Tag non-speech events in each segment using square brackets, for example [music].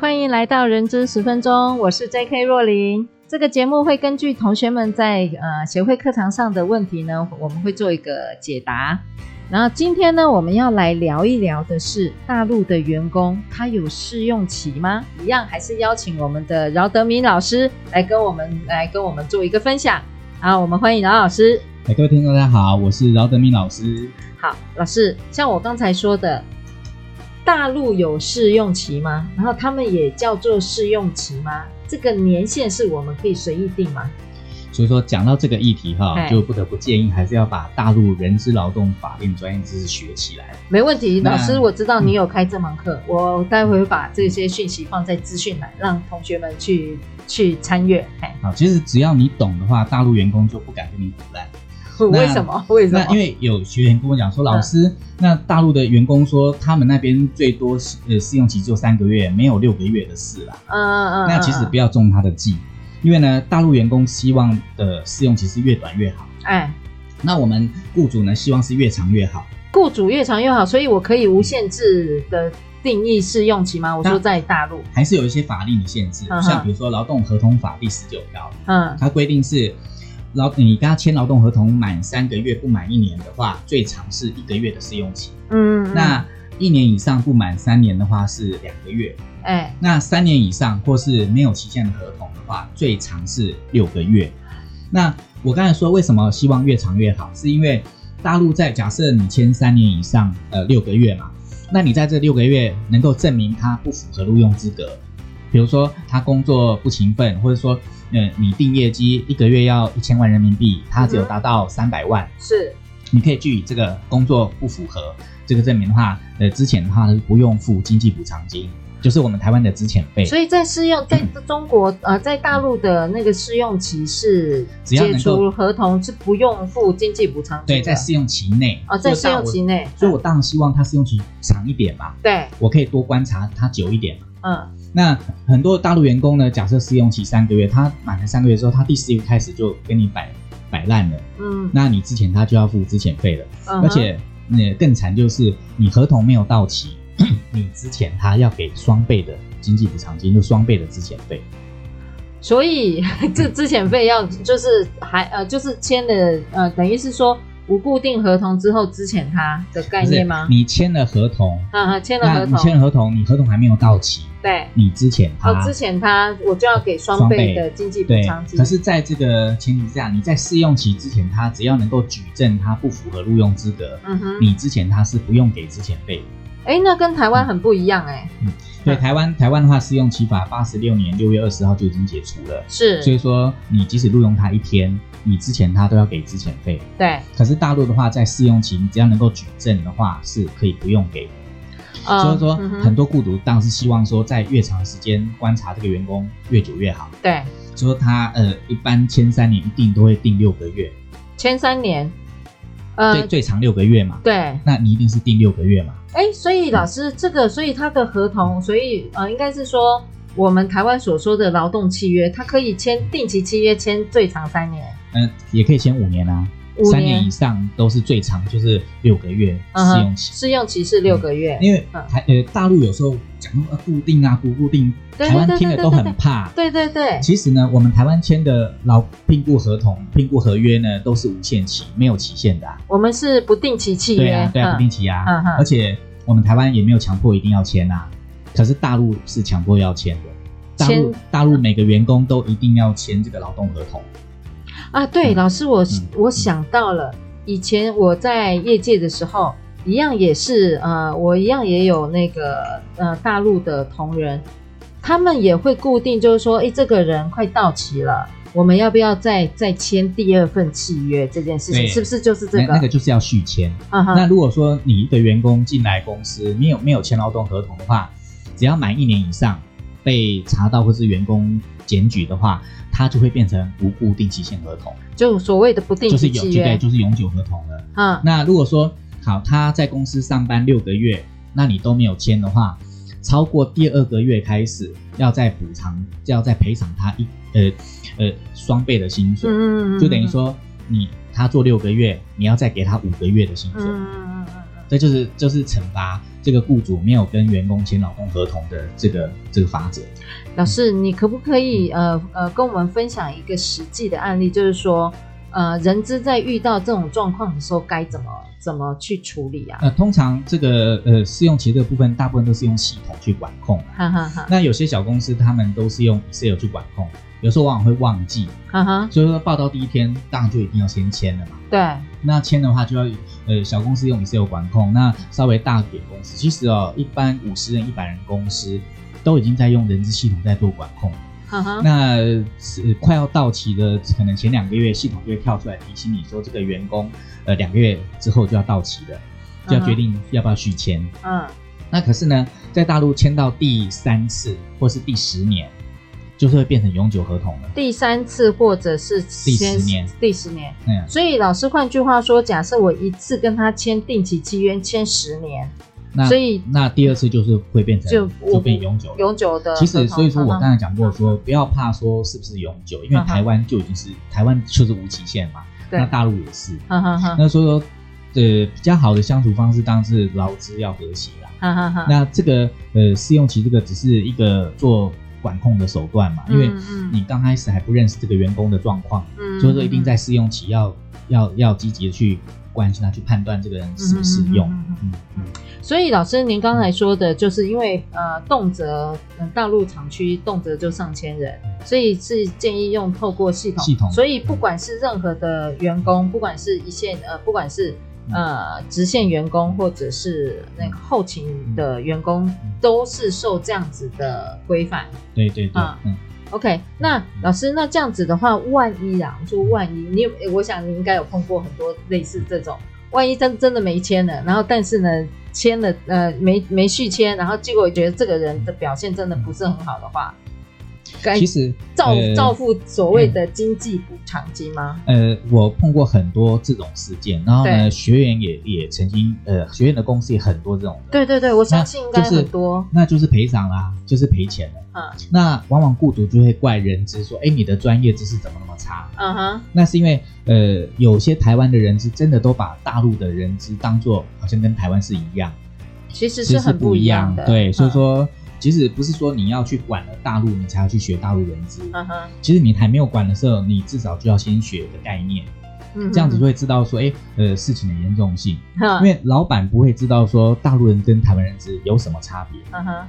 欢迎来到人资十分钟，我是 J.K. 若琳。这个节目会根据同学们在呃协会课堂上的问题呢，我们会做一个解答。然后今天呢，我们要来聊一聊的是大陆的员工，他有试用期吗？一样还是邀请我们的饶德明老师来跟我们来跟我们做一个分享。好，我们欢迎饶老师。哎，各位听众大家好，我是饶德明老师。好，老师，像我刚才说的。大陆有试用期吗？然后他们也叫做试用期吗？这个年限是我们可以随意定吗？所以说讲到这个议题哈，就不得不建议还是要把大陆人资劳动法令专业知识学起来。没问题，老师，我知道你有开这门课，嗯、我待会会把这些讯息放在资讯栏，让同学们去去参阅。好，其实只要你懂的话，大陆员工就不敢跟你唬烂。[laughs] 为什么？为什么？那因为有学员跟我讲说，老师，嗯、那大陆的员工说他们那边最多试呃试用期只有三个月，没有六个月的事啦。嗯嗯嗯。那其实不要中他的计，因为呢，大陆员工希望的试用期是越短越好。哎。那我们雇主呢，希望是越长越好。雇主越长越好，所以我可以无限制的定义试用期吗？我说在大陆还是有一些法令的限制，嗯、像比如说劳动合同法第十九条，嗯，它规定是。劳你跟他签劳动合同满三个月不满一年的话，最长是一个月的试用期。嗯，嗯，那一年以上不满三年的话是两个月。哎、欸，那三年以上或是没有期限的合同的话，最长是六个月。那我刚才说为什么希望越长越好，是因为大陆在假设你签三年以上，呃，六个月嘛，那你在这六个月能够证明他不符合录用资格，比如说他工作不勤奋，或者说。呃，你定业绩一个月要一千万人民币，他只有达到三百万，嗯，是，你可以据以这个工作不符合这个证明的话，呃，之前的话是不用付经济补偿金，就是我们台湾的资遣费。所以在试用，在中国，嗯、呃，在大陆的那个试用期是解除合同是不用付经济补偿金。对，在试用期内啊，在试用期内，所以我当然希望他试用期长一点嘛，对，我可以多观察他久一点嘛，嗯。那很多大陆员工呢，假设试用期三个月，他满了三个月之后，他第四个月开始就跟你摆摆烂了，嗯，那你之前他就要付资遣费了，嗯、而且那更惨就是你合同没有到期，[coughs] 你之前他要给双倍的经济补偿金，就双倍的资遣费，所以 [laughs] 这资遣费要就是还呃就是签的呃等于是说。无固定合同之后之前他的概念吗？你签了合同，啊啊，签了合同，你签了合同，你合同还没有到期，对，你之前他，之前他，我就要给双倍的经济补偿金。可是，在这个前提之下，你在试用期之前他，只要能够举证他不符合录用资格，嗯哼，你之前他是不用给之前费。哎，那跟台湾很不一样哎。嗯，对，台湾台湾的话，试用期法八十六年六月二十号就已经解除了，是，所以说你即使录用他一天。你之前他都要给之前费，对。可是大陆的话，在试用期，你只要能够举证的话，是可以不用给所以说，嗯、很多雇主当然是希望说，在越长时间观察这个员工越久越好。对。说他呃，一般签三年一定都会定六个月。签三年，呃，最最长六个月嘛。对。那你一定是定六个月嘛？哎，所以老师，这个，所以他的合同，所以呃，应该是说，我们台湾所说的劳动契约，它可以签定期契约，签最长三年。嗯，也可以签五年啊，三年以上都是最长，就是六个月试用期。试、嗯、用期是六个月，嗯、因为台呃大陆有时候讲呃固定啊不固定，台湾听了都很怕。对对对，其实呢，我们台湾签的劳聘雇合同、聘雇合约呢，都是无限期，没有期限的、啊。我们是不定期契约，对啊，对啊，不定期啊。而且我们台湾也没有强迫一定要签啊，可是大陆是强迫要签的。大陆签大陆每个员工都一定要签这个劳动合同。啊，对，老师，我我想到了，以前我在业界的时候，一样也是，呃，我一样也有那个，呃，大陆的同仁，他们也会固定，就是说，诶，这个人快到期了，我们要不要再再签第二份契约？这件事情是不是就是这个？那，那个就是要续签。Uh huh. 那如果说你的员工进来公司，没有没有签劳动合同的话，只要满一年以上被查到或是员工检举的话，他就会变成不固定期限合同，就所谓的不定期契约，对，就是永久合同了。嗯，uh. 那如果说好，他在公司上班六个月，那你都没有签的话，超过第二个月开始要再补偿，就要再赔偿他一呃呃双倍的薪水，嗯，就等于说你他做六个月，你要再给他五个月的薪水，这就是就是惩罚这个雇主没有跟员工签劳动合同的这个这个法则。老师，你可不可以呃呃跟我们分享一个实际的案例，就是说呃人资在遇到这种状况的时候该怎么？怎么去处理啊？呃，通常这个呃试用期这个部分，大部分都是用系统去管控。哈哈哈。那有些小公司他们都是用 Excel 去管控，有时候往往会忘记。哈哈。所以说报到第一天，当然就一定要先签了嘛。对。那签的话就要呃小公司用 Excel 管控，那稍微大点公司，其实哦一般五十人、一百人公司都已经在用人资系统在做管控。那是快要到期的，可能前两个月系统就会跳出来提醒你说这个员工。呃，两个月之后就要到期了，就要决定要不要续签。嗯，那可是呢，在大陆签到第三次或是第十年，就是会变成永久合同了。第三次或者是第十年，第十年。嗯，所以老师换句话说，假设我一次跟他签定期契约签十年，那所以那第二次就是会变成就就变永久永久的。其实所以说我刚才讲过说，不要怕说是不是永久，因为台湾就已经是台湾就是无期限嘛。对那大陆也是，哈哈哈，那所以说，呃，比较好的相处方式当然是劳资要和谐啦。哈哈哈，那这个呃试用期这个只是一个做管控的手段嘛，因为你刚开始还不认识这个员工的状况，嗯，所以说一定在试用期要要要积极的去关心他，去判断这个人适不适用。嗯嗯。嗯所以老师，您刚才说的，就是因为呃，动辄大陆厂区动辄就上千人，所以是建议用透过系统。系统。所以不管是任何的员工，不管是一线呃，不管是呃直线员工，或者是那个后勤的员工，都是受这样子的规范。对对对。嗯。OK，那老师，那这样子的话，万一啊，说万一，你有，我想你应该有碰过很多类似这种，万一真真的没签了，然后但是呢？签了呃没没续签，然后结果觉得这个人的表现真的不是很好的话，其实照照付所谓的经济补偿金吗？呃，我碰过很多这种事件，然后呢，对学员也也曾经呃，学员的公司也很多这种。对对对，我相信应该很多。那就是赔偿啦，就是赔钱了。嗯，那往往雇主就会怪人资说，哎，你的专业知识怎么那么差？嗯哼，那是因为呃，有些台湾的人资真的都把大陆的人资当做好像跟台湾是一样，其实是很不一样的。对，所以说。其实不是说你要去管了大陆，你才要去学大陆人资。嗯哼其实你还没有管的时候，你至少就要先学的概念，嗯、这样子就会知道说，哎，呃，事情的严重性。Uh. 因为老板不会知道说大陆人跟台湾人资有什么差别。嗯哼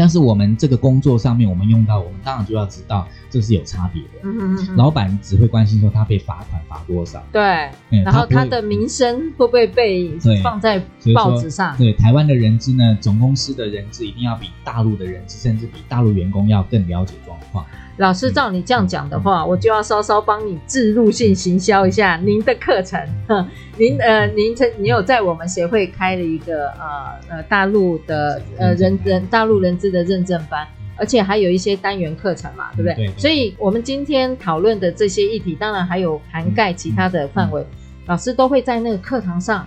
但是我们这个工作上面，我们用到，我们当然就要知道这是有差别的。嗯哼。老板只会关心说他被罚款罚多少。对。嗯、然后他的名声会不会被放在报纸上？对，台湾的人资呢，总公司的人资一定要比大陆的人资，甚至比大陆员工要更了解状况。老师，照你这样讲的话，嗯、我就要稍稍帮你置入性行销一下您的课程。[laughs] 您呃，您曾你有在我们协会开了一个呃呃大陆的呃人人大陆人资的认证班，而且还有一些单元课程嘛，对不对？对对，所以，我们今天讨论的这些议题，当然还有涵盖其他的范围，老师都会在那个课堂上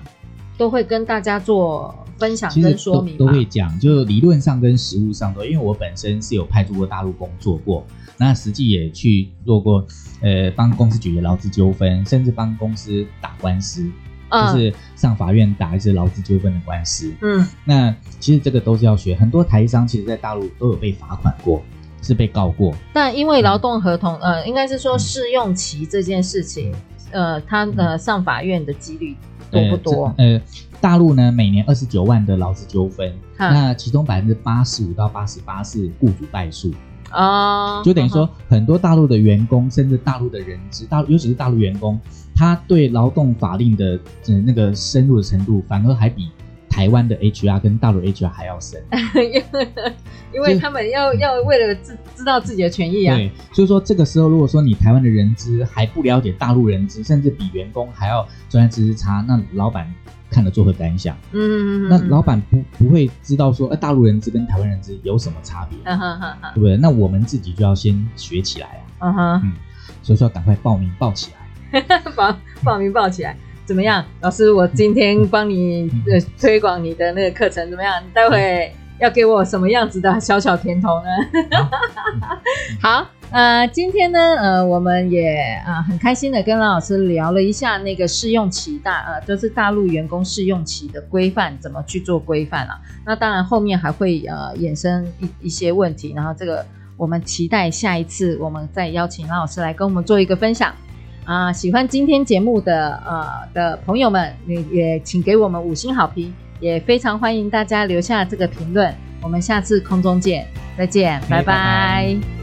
都会跟大家做分享跟说明，都，都会讲，就理论上跟实务上都，因为我本身是有派驻过大陆工作过。那实际也去做过，呃，帮公司解决劳资纠纷，甚至帮公司打官司，嗯、就是上法院打一些劳资纠纷的官司。嗯，那其实这个都是要学。很多台商其实，在大陆都有被罚款过，是被告过。但因为劳动合同，呃，应该是说试用期这件事情，呃，他的上法院的几率多不多？呃，呃，大陆呢，每年二十九万的劳资纠纷，嗯、那其中百分之八十五到八十八是雇主败诉。啊，oh, 就等于说，很多大陆的员工，uh. 甚至大陆的人资，大尤其是大陆员工，他对劳动法令的呃那个深入的程度，反而还比台湾的 HR 跟大陆 HR 还要深，[laughs] 因为他们要要为了知知道自己的权益啊。对，所以说这个时候，如果说你台湾的人资还不了解大陆人资，甚至比员工还要专业知识差，那老板看了作何感想？嗯嗯嗯。那老板不不会知道说，呃，大陆人资跟台湾人资有什么差别？嗯哼哼，对不对？那我们自己就要先学起来啊。嗯哼，嗯，所以说赶快报名报起来，报报名报起来。怎么样，老师？我今天帮你呃推广你的那个课程怎么样？你待会要给我什么样子的小小甜头呢？好，[laughs] 呃，今天呢，呃，我们也啊、呃、很开心的跟老师聊了一下那个试用期大呃，就是大陆员工试用期的规范怎么去做规范啊？那当然后面还会呃衍生一一些问题，然后这个我们期待下一次我们再邀请老师来跟我们做一个分享。啊，喜欢今天节目的呃的朋友们，你也请给我们五星好评，也非常欢迎大家留下这个评论。我们下次空中见，再见，拜拜。